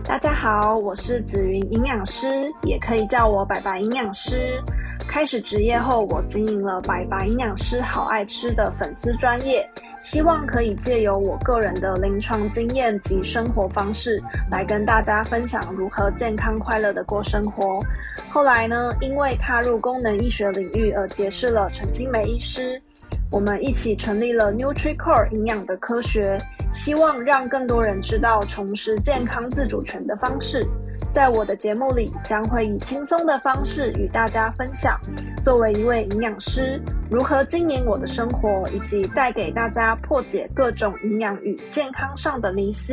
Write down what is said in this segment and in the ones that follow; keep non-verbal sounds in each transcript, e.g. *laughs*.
大家好，我是紫云营养师，也可以叫我白白营养师。开始职业后，我经营了白白营养师好爱吃的粉丝专业，希望可以借由我个人的临床经验及生活方式，来跟大家分享如何健康快乐的过生活。后来呢，因为踏入功能医学领域而结识了陈清梅医师，我们一起成立了 NutriCore 营养的科学，希望让更多人知道重拾健康自主权的方式。在我的节目里，将会以轻松的方式与大家分享，作为一位营养师，如何经营我的生活，以及带给大家破解各种营养与健康上的迷思。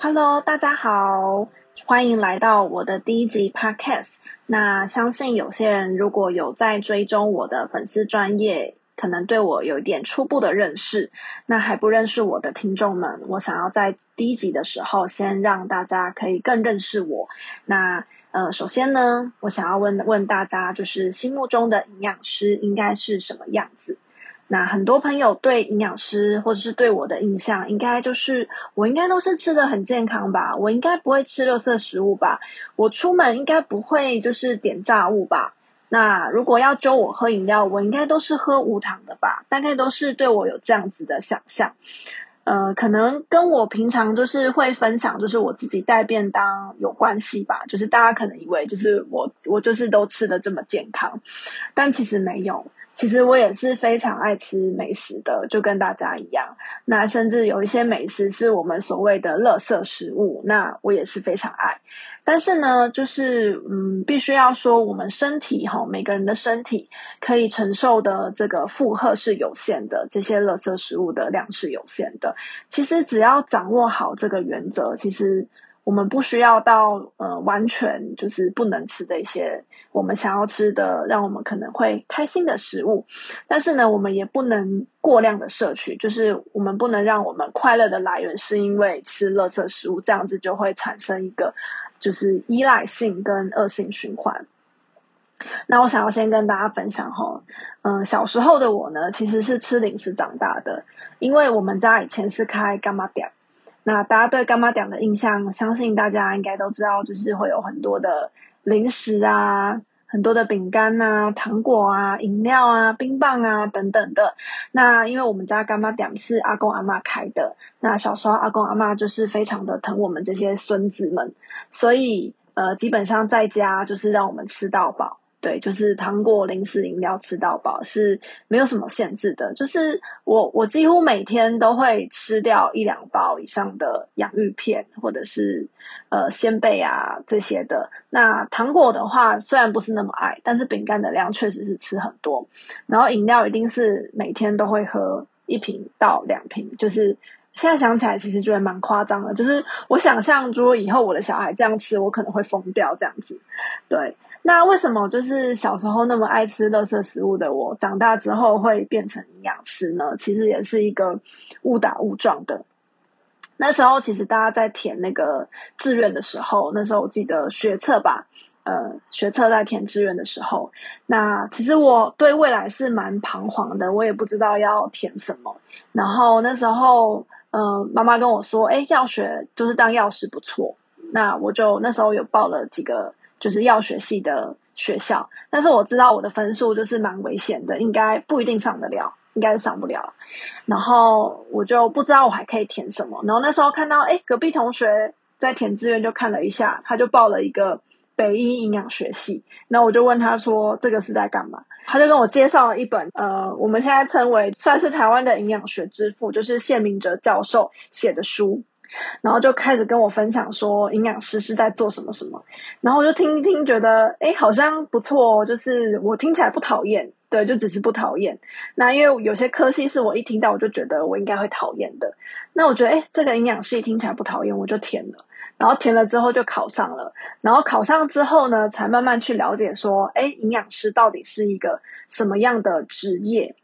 Hello，大家好，欢迎来到我的第一集 Podcast。那相信有些人如果有在追踪我的粉丝专业。可能对我有一点初步的认识，那还不认识我的听众们，我想要在第一集的时候先让大家可以更认识我。那呃，首先呢，我想要问问大家，就是心目中的营养师应该是什么样子？那很多朋友对营养师或者是对我的印象，应该就是我应该都是吃的很健康吧？我应该不会吃垃圾食物吧？我出门应该不会就是点炸物吧？那如果要揪我喝饮料，我应该都是喝无糖的吧？大概都是对我有这样子的想象，呃，可能跟我平常就是会分享，就是我自己带便当有关系吧。就是大家可能以为就是我我就是都吃的这么健康，但其实没有。其实我也是非常爱吃美食的，就跟大家一样。那甚至有一些美食是我们所谓的垃圾食物，那我也是非常爱。但是呢，就是嗯，必须要说，我们身体哈，每个人的身体可以承受的这个负荷是有限的，这些垃圾食物的量是有限的。其实只要掌握好这个原则，其实。我们不需要到呃完全就是不能吃的一些我们想要吃的，让我们可能会开心的食物，但是呢，我们也不能过量的摄取，就是我们不能让我们快乐的来源是因为吃垃圾食物，这样子就会产生一个就是依赖性跟恶性循环。那我想要先跟大家分享哈，嗯、小时候的我呢，其实是吃零食长大的，因为我们家以前是开干妈店。那大家对干妈店的印象，相信大家应该都知道，就是会有很多的零食啊，很多的饼干啊、糖果啊、饮料啊、冰棒啊等等的。那因为我们家干妈店是阿公阿嬷开的，那小时候阿公阿嬷就是非常的疼我们这些孙子们，所以呃，基本上在家就是让我们吃到饱。对，就是糖果、零食、饮料吃到饱是没有什么限制的。就是我，我几乎每天都会吃掉一两包以上的洋芋片，或者是呃仙贝啊这些的。那糖果的话，虽然不是那么爱，但是饼干的量确实是吃很多。然后饮料一定是每天都会喝一瓶到两瓶。就是现在想起来，其实觉得蛮夸张的。就是我想象，如果以后我的小孩这样吃，我可能会疯掉这样子。对。那为什么就是小时候那么爱吃垃圾食物的我，长大之后会变成营养师呢？其实也是一个误打误撞的。那时候其实大家在填那个志愿的时候，那时候我记得学测吧，呃，学测在填志愿的时候，那其实我对未来是蛮彷徨的，我也不知道要填什么。然后那时候，嗯、呃，妈妈跟我说：“哎，药学就是当药师不错。”那我就那时候有报了几个。就是药学系的学校，但是我知道我的分数就是蛮危险的，应该不一定上得了，应该是上不了。然后我就不知道我还可以填什么。然后那时候看到，哎，隔壁同学在填志愿，就看了一下，他就报了一个北医营养学系。那我就问他说：“这个是在干嘛？”他就跟我介绍了一本，呃，我们现在称为算是台湾的营养学之父，就是谢明哲教授写的书。然后就开始跟我分享说，营养师是在做什么什么，然后我就听一听，觉得诶好像不错哦，就是我听起来不讨厌，对，就只是不讨厌。那因为有些科系是我一听到我就觉得我应该会讨厌的，那我觉得诶这个营养师一听起来不讨厌，我就填了。然后填了之后就考上了，然后考上之后呢，才慢慢去了解说，诶营养师到底是一个什么样的职业？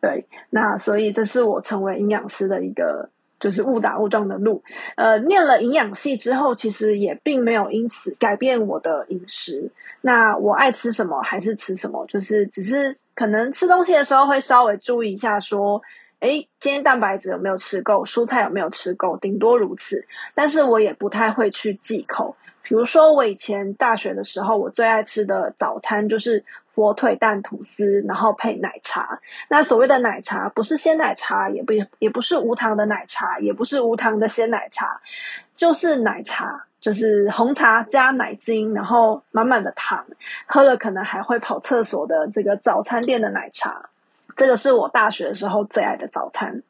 对，那所以这是我成为营养师的一个。就是误打误撞的路，呃，念了营养系之后，其实也并没有因此改变我的饮食。那我爱吃什么还是吃什么，就是只是可能吃东西的时候会稍微注意一下说，说诶，今天蛋白质有没有吃够？蔬菜有没有吃够？顶多如此。但是我也不太会去忌口。比如说，我以前大学的时候，我最爱吃的早餐就是火腿蛋吐司，然后配奶茶。那所谓的奶茶，不是鲜奶茶，也不也不是无糖的奶茶，也不是无糖的鲜奶茶，就是奶茶。就是红茶加奶精，然后满满的糖，喝了可能还会跑厕所的这个早餐店的奶茶，这个是我大学的时候最爱的早餐。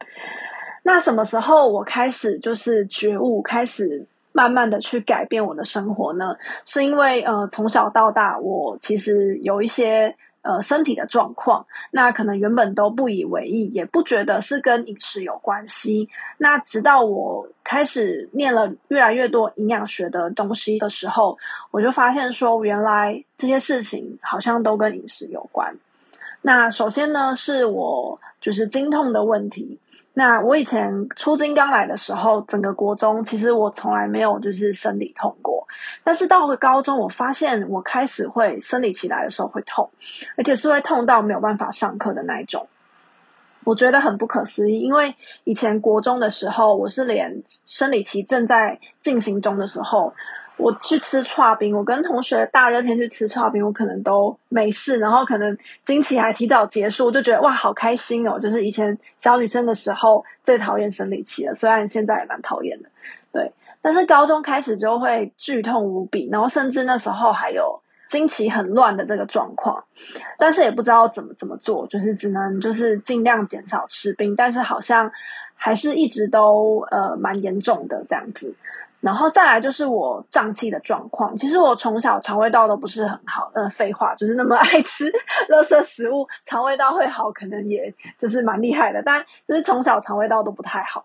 那什么时候我开始就是觉悟，开始慢慢的去改变我的生活呢？是因为呃从小到大，我其实有一些。呃，身体的状况，那可能原本都不以为意，也不觉得是跟饮食有关系。那直到我开始念了越来越多营养学的东西的时候，我就发现说，原来这些事情好像都跟饮食有关。那首先呢，是我就是经痛的问题。那我以前初经刚来的时候，整个国中其实我从来没有就是生理痛过，但是到了高中，我发现我开始会生理期来的时候会痛，而且是会痛到没有办法上课的那一种，我觉得很不可思议。因为以前国中的时候，我是连生理期正在进行中的时候。我去吃剉冰，我跟同学大热天去吃剉冰，我可能都没事，然后可能经期还提早结束，我就觉得哇，好开心哦！就是以前小女生的时候最讨厌生理期了，虽然现在也蛮讨厌的，对。但是高中开始就会剧痛无比，然后甚至那时候还有经期很乱的这个状况，但是也不知道怎么怎么做，就是只能就是尽量减少吃冰，但是好像还是一直都呃蛮严重的这样子。然后再来就是我胀气的状况。其实我从小肠胃道都不是很好，呃，废话，就是那么 *laughs* 爱吃垃圾食物，肠胃道会好，可能也就是蛮厉害的。但就是从小肠胃道都不太好。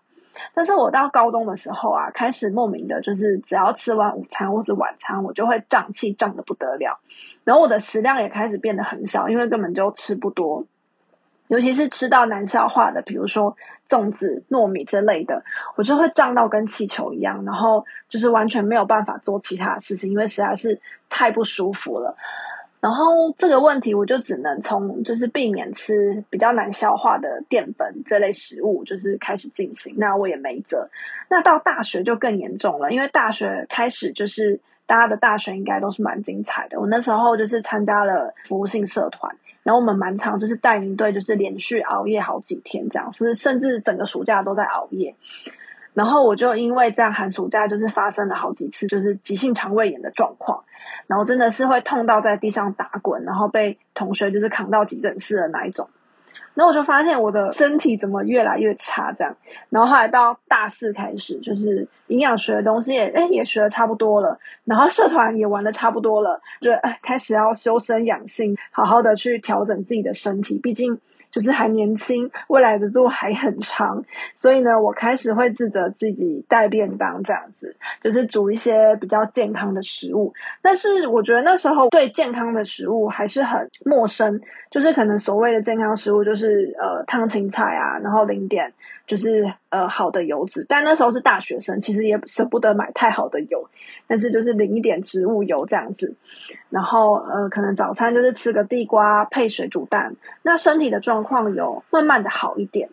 但是我到高中的时候啊，开始莫名的，就是只要吃完午餐或是晚餐，我就会胀气，胀得不得了。然后我的食量也开始变得很小，因为根本就吃不多。尤其是吃到难消化的，比如说粽子、糯米之类的，我就会胀到跟气球一样，然后就是完全没有办法做其他的事情，因为实在是太不舒服了。然后这个问题，我就只能从就是避免吃比较难消化的淀粉这类食物，就是开始进行。那我也没辙。那到大学就更严重了，因为大学开始就是大家的大学应该都是蛮精彩的。我那时候就是参加了服务性社团。然后我们蛮常就是带领队，就是连续熬夜好几天这样，是甚至整个暑假都在熬夜。然后我就因为这样寒暑假就是发生了好几次就是急性肠胃炎的状况，然后真的是会痛到在地上打滚，然后被同学就是扛到急诊室的那一种。然后我就发现我的身体怎么越来越差，这样。然后后来到大四开始，就是营养学的东西也诶也学的差不多了，然后社团也玩的差不多了，就哎开始要修身养性，好好的去调整自己的身体，毕竟。就是还年轻，未来的路还很长，所以呢，我开始会自责自己带便当这样子，就是煮一些比较健康的食物。但是我觉得那时候对健康的食物还是很陌生，就是可能所谓的健康食物就是呃烫青菜啊，然后淋点就是呃好的油脂。但那时候是大学生，其实也舍不得买太好的油，但是就是淋一点植物油这样子。然后呃可能早餐就是吃个地瓜配水煮蛋，那身体的状况。有慢慢的好一点，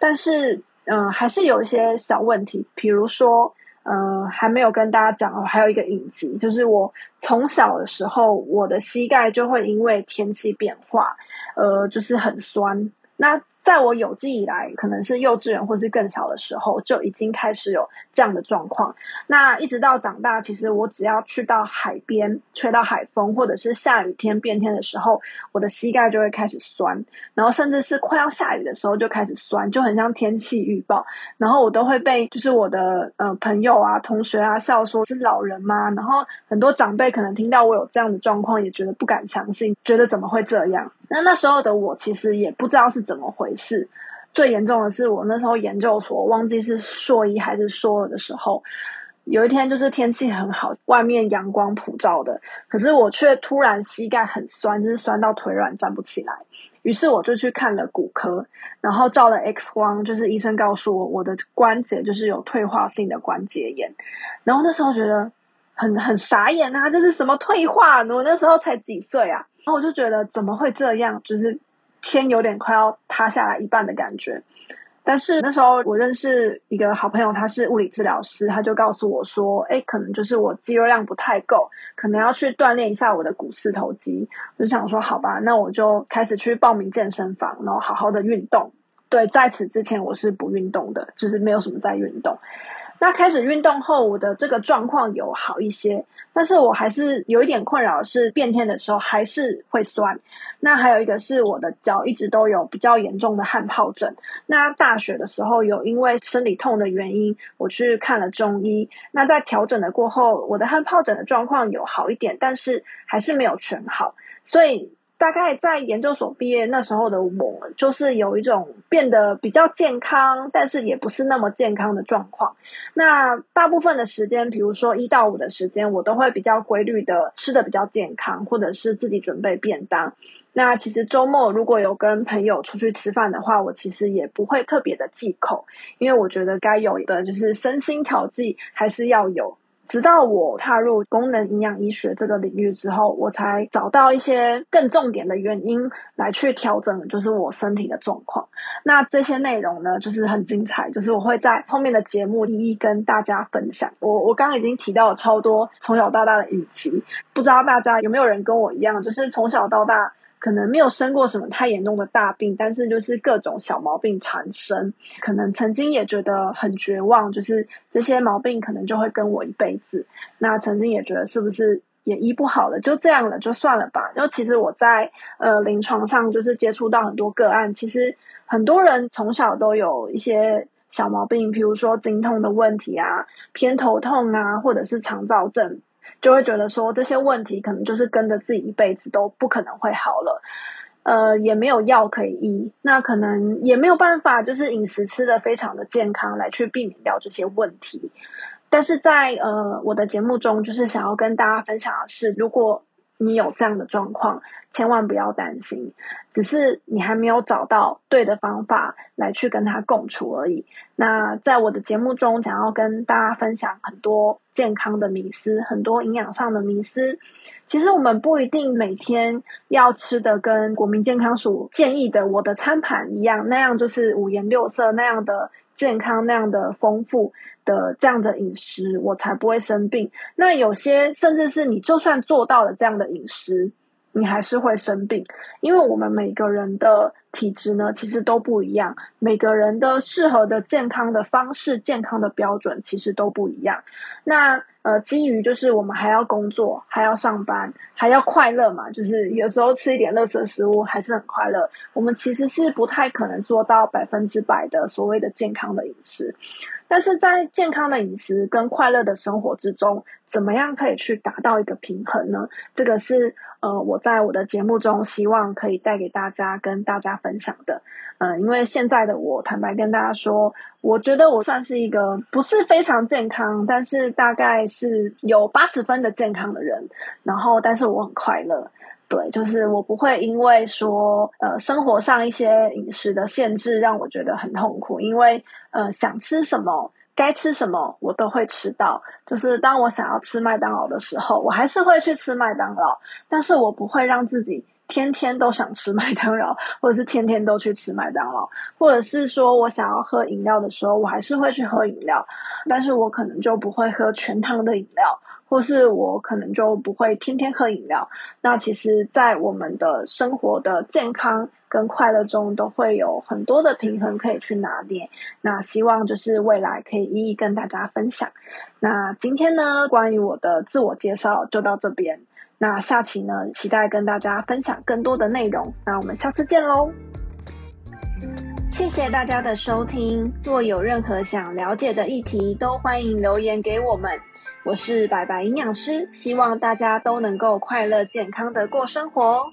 但是嗯、呃，还是有一些小问题，比如说嗯、呃，还没有跟大家讲哦，还有一个隐疾，就是我从小的时候，我的膝盖就会因为天气变化，呃，就是很酸。那在我有记以来，可能是幼稚园或是更小的时候，就已经开始有这样的状况。那一直到长大，其实我只要去到海边，吹到海风，或者是下雨天变天的时候，我的膝盖就会开始酸，然后甚至是快要下雨的时候就开始酸，就很像天气预报。然后我都会被就是我的呃朋友啊、同学啊笑说是老人吗？然后很多长辈可能听到我有这样的状况，也觉得不敢相信，觉得怎么会这样？那那时候的我其实也不知道是怎么回事。最严重的是我那时候研究所，忘记是硕一还是硕二的时候，有一天就是天气很好，外面阳光普照的，可是我却突然膝盖很酸，就是酸到腿软站不起来。于是我就去看了骨科，然后照了 X 光，就是医生告诉我我的关节就是有退化性的关节炎。然后那时候觉得很很傻眼啊，就是什么退化？我那时候才几岁啊？然后我就觉得怎么会这样？就是。天有点快要塌下来一半的感觉，但是那时候我认识一个好朋友，他是物理治疗师，他就告诉我说：“哎，可能就是我肌肉量不太够，可能要去锻炼一下我的股四头肌。”我就想说：“好吧，那我就开始去报名健身房，然后好好的运动。”对，在此之前我是不运动的，就是没有什么在运动。那开始运动后，我的这个状况有好一些，但是我还是有一点困扰，是变天的时候还是会酸。那还有一个是我的脚一直都有比较严重的汗疱疹。那大学的时候有因为生理痛的原因，我去看了中医。那在调整了过后，我的汗疱疹的状况有好一点，但是还是没有全好，所以。大概在研究所毕业那时候的我，就是有一种变得比较健康，但是也不是那么健康的状况。那大部分的时间，比如说一到五的时间，我都会比较规律的吃的比较健康，或者是自己准备便当。那其实周末如果有跟朋友出去吃饭的话，我其实也不会特别的忌口，因为我觉得该有的就是身心调剂还是要有。直到我踏入功能营养医学这个领域之后，我才找到一些更重点的原因来去调整，就是我身体的状况。那这些内容呢，就是很精彩，就是我会在后面的节目一一跟大家分享。我我刚刚已经提到了超多从小到大的隐疾，不知道大家有没有人跟我一样，就是从小到大。可能没有生过什么太严重的大病，但是就是各种小毛病缠身，可能曾经也觉得很绝望，就是这些毛病可能就会跟我一辈子。那曾经也觉得是不是也医不好了，就这样了，就算了吧。因为其实我在呃临床上就是接触到很多个案，其实很多人从小都有一些小毛病，比如说经痛的问题啊，偏头痛啊，或者是肠躁症。就会觉得说这些问题可能就是跟着自己一辈子都不可能会好了，呃，也没有药可以医，那可能也没有办法，就是饮食吃得非常的健康来去避免掉这些问题。但是在呃我的节目中，就是想要跟大家分享的是，如果你有这样的状况，千万不要担心，只是你还没有找到对的方法来去跟他共处而已。那在我的节目中，想要跟大家分享很多健康的迷思，很多营养上的迷思。其实我们不一定每天要吃的跟国民健康署建议的我的餐盘一样，那样就是五颜六色，那样的健康，那样的丰富。的这样的饮食，我才不会生病。那有些甚至是你就算做到了这样的饮食，你还是会生病，因为我们每个人的体质呢，其实都不一样，每个人的适合的健康的方式、健康的标准其实都不一样。那呃，基于就是我们还要工作，还要上班，还要快乐嘛，就是有时候吃一点垃圾食物还是很快乐。我们其实是不太可能做到百分之百的所谓的健康的饮食。但是在健康的饮食跟快乐的生活之中，怎么样可以去达到一个平衡呢？这个是呃，我在我的节目中希望可以带给大家跟大家分享的。嗯、呃，因为现在的我，坦白跟大家说，我觉得我算是一个不是非常健康，但是大概是有八十分的健康的人。然后，但是我很快乐。对，就是我不会因为说呃生活上一些饮食的限制让我觉得很痛苦，因为呃想吃什么该吃什么我都会吃到。就是当我想要吃麦当劳的时候，我还是会去吃麦当劳，但是我不会让自己天天都想吃麦当劳，*laughs* 或者是天天都去吃麦当劳，或者是说我想要喝饮料的时候，我还是会去喝饮料，但是我可能就不会喝全糖的饮料。或是我可能就不会天天喝饮料。那其实，在我们的生活的健康跟快乐中，都会有很多的平衡可以去拿捏。那希望就是未来可以一一跟大家分享。那今天呢，关于我的自我介绍就到这边。那下期呢，期待跟大家分享更多的内容。那我们下次见喽！谢谢大家的收听。若有任何想了解的议题，都欢迎留言给我们。我是白白营养师，希望大家都能够快乐健康的过生活哦。